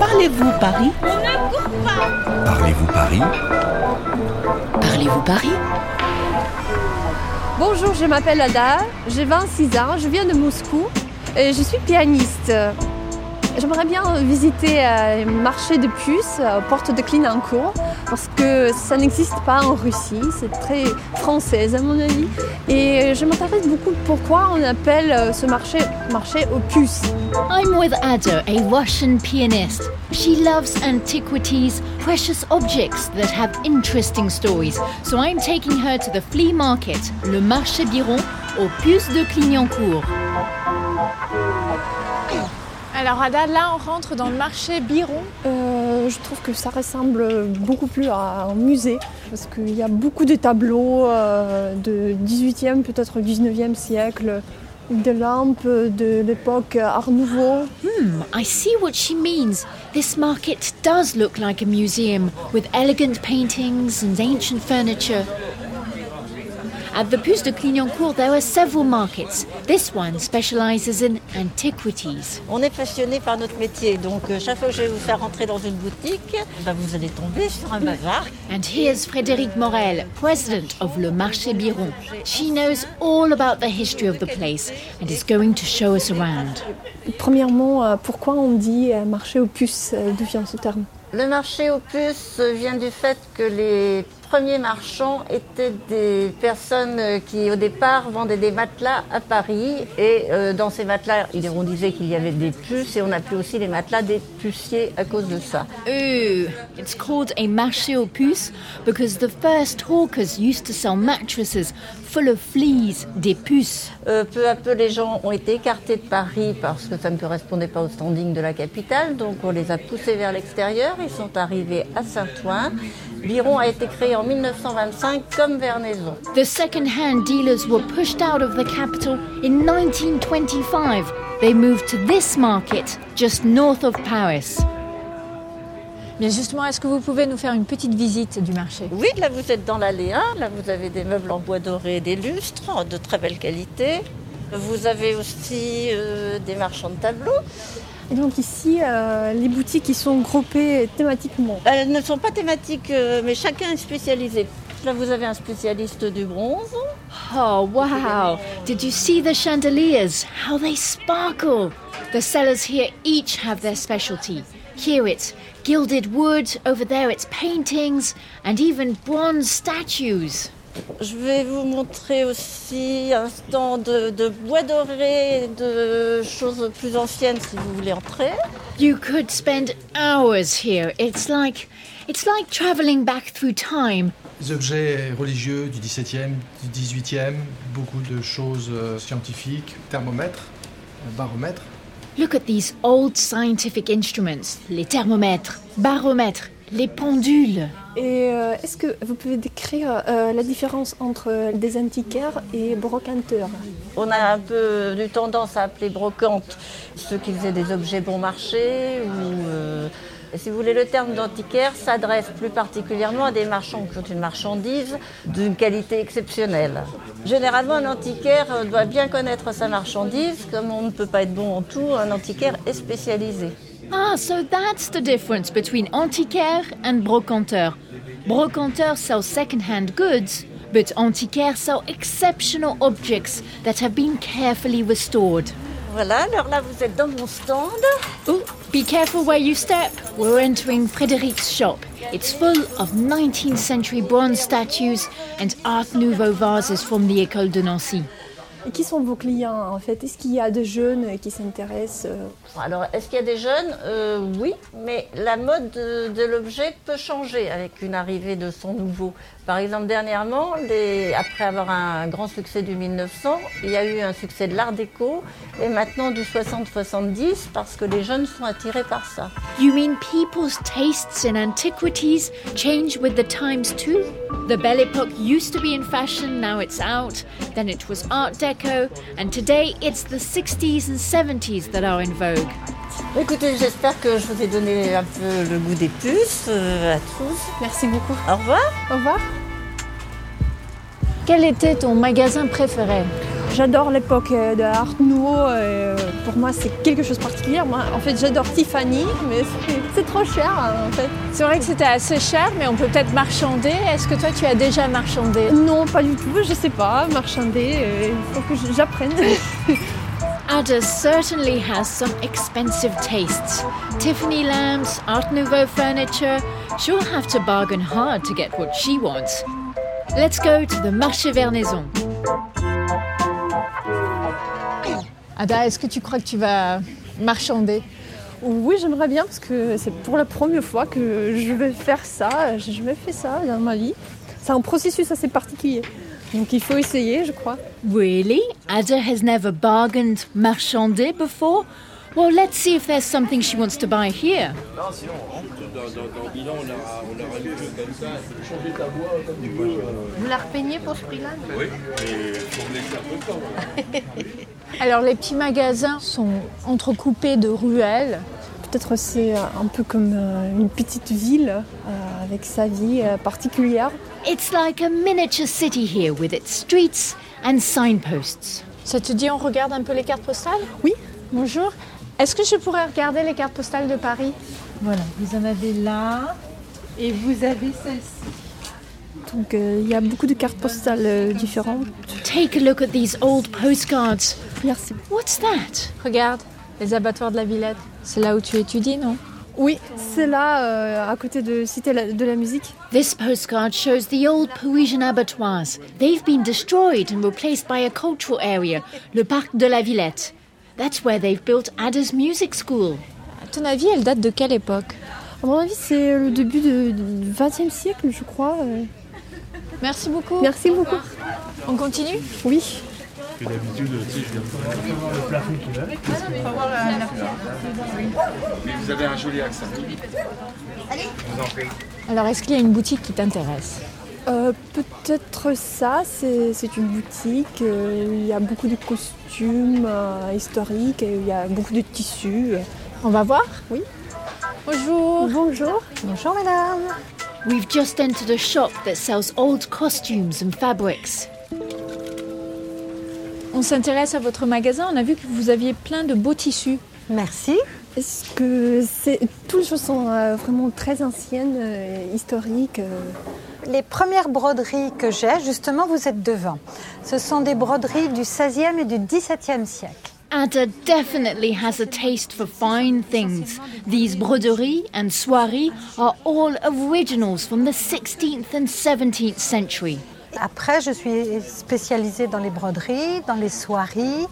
Parlez-vous Paris? Parlez-vous Paris? Parlez-vous Paris? Bonjour, je m'appelle Ada, j'ai 26 ans, je viens de Moscou et je suis pianiste. J'aimerais bien visiter euh, le marché de puces, euh, porte de Clignancourt, parce que ça n'existe pas en Russie, c'est très française à mon avis. Et je m'intéresse beaucoup pourquoi on appelle euh, ce marché marché puces. I'm with Ada, a Russian pianist. She loves antiquities, precious objects that have interesting stories. So I'm taking her to the flea market, le marché Biron, puces de Clignancourt. Alors Ada, là on rentre dans le marché Biron. Euh, je trouve que ça ressemble beaucoup plus à un musée parce qu'il y a beaucoup de tableaux euh, de 18e, peut-être 19e siècle, des lampes de l'époque Art Nouveau. Hmm, I see what she means. This market does look like a museum with elegant paintings and ancient furniture. At the Puce de Clignancourt, there are several markets. This one specializes in antiquities. On est passionné par notre métier, donc euh, chaque fois que je vais vous faire rentrer dans une boutique, bah, vous allez tomber sur un bazar. And here's Frédéric Morel, president of Le Marché Biron. She knows all about the history of the place and is going to show us around. Premièrement, euh, pourquoi on dit euh, marché aux puces D'où vient ce terme? Le marché aux puces vient du fait que les premiers marchands étaient des personnes euh, qui au départ vendaient des matelas à Paris et euh, dans ces matelas, on disait qu'il y avait des puces et on appelait aussi les matelas des puciers à cause de ça. Ooh, it's called a marché aux puces because the first hawkers used to sell mattresses full of fleas, des puces. Euh, peu à peu, les gens ont été écartés de Paris parce que ça ne correspondait pas au standing de la capitale. Donc, on les a poussés vers l'extérieur. Ils sont arrivés à Saint-Ouen. Biron a été créé en 1925 comme Vernaison. The second-hand dealers were pushed out of the capital in 1925. They moved to this market just north of Paris. Bien justement, est-ce que vous pouvez nous faire une petite visite du marché? Oui, là, vous êtes dans l'allée 1. Là, vous avez des meubles en bois doré et des lustres de très belle qualité. Vous avez aussi euh, des marchands de tableaux. Et donc ici, euh, les boutiques qui sont groupées thématiquement. Elles ne sont pas thématiques, euh, mais chacun est spécialisé. Là, vous avez un spécialiste du bronze. Oh, wow. Did you see the chandeliers? How they sparkle. The sellers here each have their specialty. Here it's gilded wood, over there it's paintings, and even bronze statues. Je vais vous montrer aussi un stand de, de bois doré, de choses plus anciennes si vous voulez entrer. You could spend hours here. It's like it's like traveling back through time. Des objets religieux du XVIIe, du XVIIIe, beaucoup de choses euh, scientifiques, thermomètres, euh, baromètres. Look at these old scientific instruments, les thermomètres, baromètres, les pendules. Et euh, est-ce que vous pouvez décrire euh, la différence entre des antiquaires et brocanteurs? On a un peu eu tendance à appeler brocante ceux qui faisaient des objets bon marché ou euh, et si vous voulez, le terme d'antiquaire s'adresse plus particulièrement à des marchands qui ont une marchandise d'une qualité exceptionnelle. Généralement, un antiquaire doit bien connaître sa marchandise. Comme on ne peut pas être bon en tout, un antiquaire est spécialisé. Ah, so that's the difference between antiquaire and brocanteur. Brocanteur sells second-hand goods, but antiquaire sell exceptional objects that have been carefully restored. Voilà, alors là, vous êtes dans mon stand. Ooh, be careful where you step. We're entering Frédéric's shop. It's full of 19th century bronze statues and Art Nouveau vases from the École de Nancy. Qui sont vos clients en fait? Est-ce qu'il y a des jeunes qui s'intéressent euh, Alors, est-ce qu'il y a des jeunes? Euh, Oui, mais la mode de, de l'objet peut changer avec une arrivée de son nouveau. Par exemple, dernièrement, après avoir un grand succès du 1900, il y a eu un succès de l'art déco et maintenant du 60-70 parce que les jeunes sont attirés par ça. You mean people's tastes in antiquities change with the times too? The Belle Époque used to be in fashion, now it's out. Then it was Art Deco, and today it's the 60s and 70s that are in vogue. Écoutez, j'espère que je vous ai donné un peu le goût des puces euh, à tous. Merci beaucoup. Au revoir. Au revoir. Quel était ton magasin préféré? J'adore l'époque euh, de Art Nouveau. euh, pour moi, c'est quelque chose de particulier. Moi, en fait, j'adore Tiffany, mais c'est- trop cher, hein, en fait. C'est vrai que c'était assez cher, mais on peut peut-être marchander. Est-ce que toi, tu as déjà marchandé? Non, pas du tout. Je sais pas, marchander. Il faut que j'apprenne. Ada certainly has some expensive tastes. Tiffany lamps, Art Nouveau furniture. She'll have to bargain hard to get what she wants. Let's go to the Marché Vernaison. Ada, est-ce que tu crois que tu vas marchander? Oui, j'aimerais bien parce que c'est pour la première fois que je vais faire ça. J'ai jamais fait ça dans ma vie. C'est un processus assez particulier. Donc il faut essayer, je crois. Really? Ada has never bargained marchandé before? Well, let's see if there's something she wants to buy here. Vous la repeignez pour ce prix-là Alors, les petits magasins sont entrecoupés de ruelles. Peut-être c'est un peu comme euh, une petite ville euh, avec sa vie euh, particulière. It's like a miniature city here with its streets and signposts. Ça te dit, on regarde un peu les cartes postales? Oui. Bonjour. Est-ce que je pourrais regarder les cartes postales de Paris? Voilà, vous en avez là et vous avez celle-ci. Donc euh, il y a beaucoup de cartes postales euh, différentes. Take a look at these old postcards. Merci. What's that? Regarde, les abattoirs de la Villette. C'est là où tu étudies, non? Oui, c'est là, euh, à côté de Cité la- de la musique. This postcard shows the old Parisian abattoirs. They've been destroyed and replaced by a cultural area, le parc de la Villette. That's where they've built Ada's music school. À ton avis, elle date de quelle époque? À mon avis, c'est le début du XXe siècle, je crois. euh. Merci beaucoup. Merci beaucoup. On continue? Oui. Vous avez un joli accent. Alors, est-ce qu'il y a une boutique qui t'intéresse? Euh, Peut-être ça, c'est c'est une boutique. euh, il y a beaucoup de costumes euh, historiques, et il y a beaucoup de tissus. On va voir? Oui. Bonjour. Bonjour. Bonjour madame. We've just entered a shop that sells old costumes and fabrics. On s'intéresse à votre magasin. On a vu que vous aviez plein de beaux tissus. Merci. Est-ce que c'est toutes les choses sont euh, vraiment très anciennes, euh, historiques euh. Les premières broderies que j'ai, justement, vous êtes devant. Ce sont des broderies du 16e et du 17e siècle. Ada definitely has a taste for fine things. These broderies and soieries are all originals from the 16th and 17th century. Après, je suis spécialisée dans les broderies, dans les soieries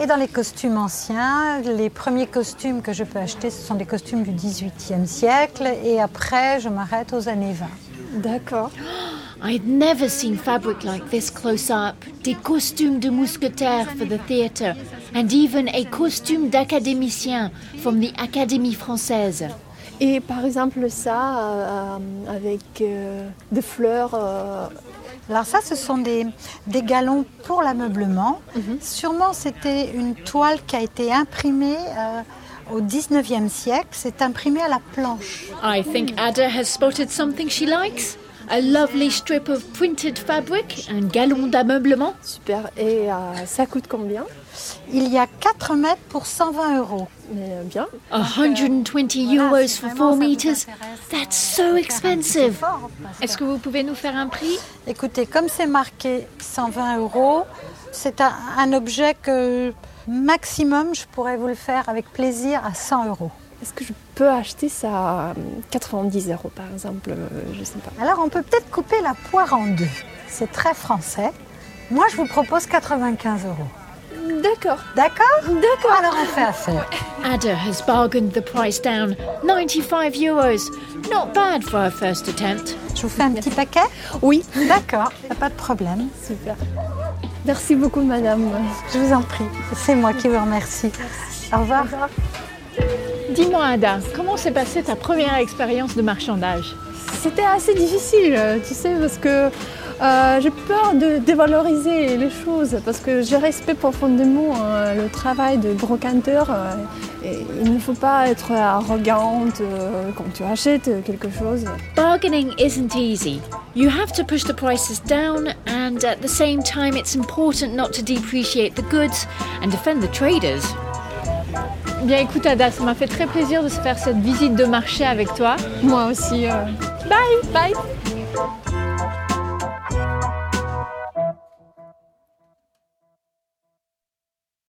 et dans les costumes anciens. Les premiers costumes que je peux acheter, ce sont des costumes du 18e siècle. Et après, je m'arrête aux années 20. D'accord. I'd never seen fabric like this close up. Des costumes de mousquetaires for the theatre, and even a costume d'académicien from the Académie française. Et par exemple ça, euh, avec euh, des fleurs. euh, Alors ça, ce sont des, des galons pour l'ameublement. Sûrement, c'était une toile qui a été imprimée euh, au 19e siècle. C'est imprimé à la planche. I think Ada has spotted something she likes. A lovely strip of printed fabric and galon d'ameublement. super. Et euh, ça coûte combien? Il y a 4 mètres pour 120 euros. Mais euh, bien. 120 euros for 4 meters? That's so expensive. Est-ce que vous pouvez nous faire un prix? Écoutez, comme c'est marqué 120 euros, c'est un, un objet que maximum, je pourrais vous le faire avec plaisir à 100 euros. Est-ce que je peux acheter ça à euh, 90 euros par exemple euh, Je sais pas. Alors on peut peut-être couper la poire en deux. C'est très français. Moi, je vous propose 95 euros. D'accord. D'accord D'accord. Alors on fait affaire. Ada has bargained the price down. 95 euros. Not bad for her first attempt. Je vous fais un petit paquet Oui. D'accord, pas de problème. Super. Merci beaucoup, madame. Je vous en prie. C'est moi qui vous remercie. Au revoir. Dis-moi, Ada, comment s'est passée ta première expérience de marchandage? C'était assez difficile, euh, tu sais, parce que Euh, j'ai peur de dévaloriser les choses parce que je respecte profondément euh, le travail de brocanteur. euh, et il ne faut pas être arrogante quand tu achètes quelque chose. Bargaining isn't easy. You have to push the prices down, and at the same time, it's important not to depreciate the goods and defend the traders. Bien écoute Ada, ça m'a fait très plaisir de se faire cette visite de marché avec toi. Moi aussi. Bye. Bye